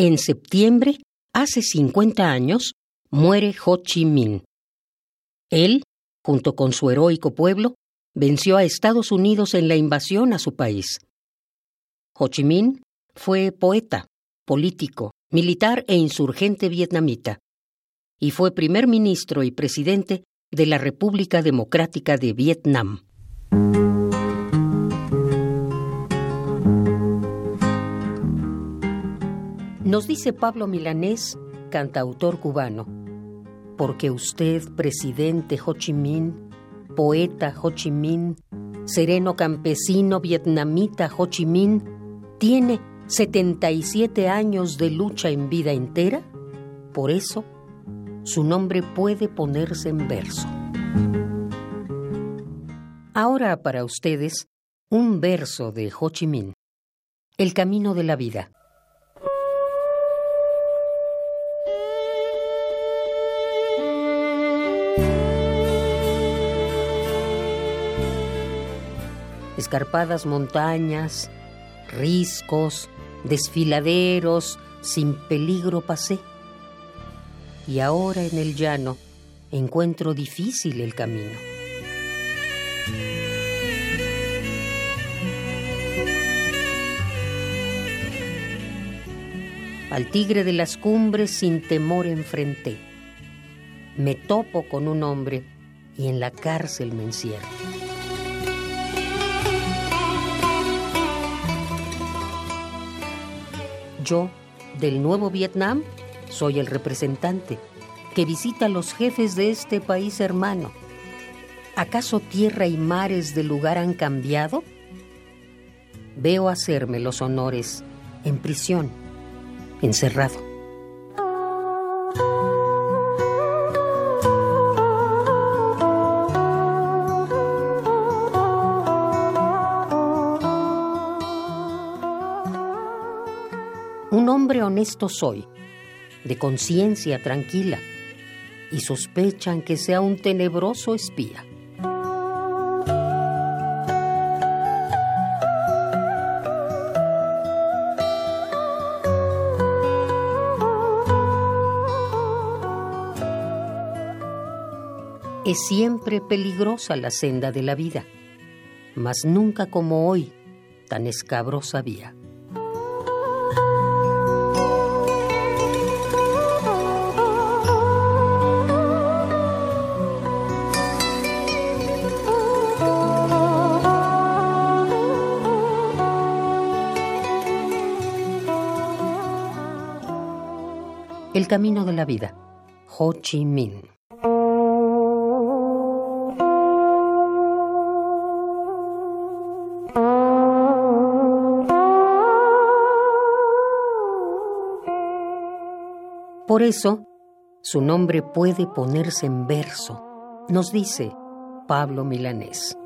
En septiembre, hace 50 años, muere Ho Chi Minh. Él, junto con su heroico pueblo, venció a Estados Unidos en la invasión a su país. Ho Chi Minh fue poeta, político, militar e insurgente vietnamita, y fue primer ministro y presidente de la República Democrática de Vietnam. Nos dice Pablo Milanés, cantautor cubano, porque usted, presidente Ho Chi Minh, poeta Ho Chi Minh, sereno campesino vietnamita Ho Chi Minh, tiene 77 años de lucha en vida entera, por eso su nombre puede ponerse en verso. Ahora para ustedes, un verso de Ho Chi Minh, El camino de la vida. Escarpadas montañas, riscos, desfiladeros, sin peligro pasé. Y ahora en el llano encuentro difícil el camino. Al tigre de las cumbres sin temor enfrenté. Me topo con un hombre y en la cárcel me encierro. Yo, del nuevo Vietnam, soy el representante que visita a los jefes de este país hermano. ¿Acaso tierra y mares del lugar han cambiado? Veo hacerme los honores en prisión, encerrado. Un hombre honesto soy, de conciencia tranquila, y sospechan que sea un tenebroso espía. Es siempre peligrosa la senda de la vida, mas nunca como hoy tan escabrosa vía. El camino de la vida. Ho Chi Minh. Por eso, su nombre puede ponerse en verso, nos dice Pablo Milanés.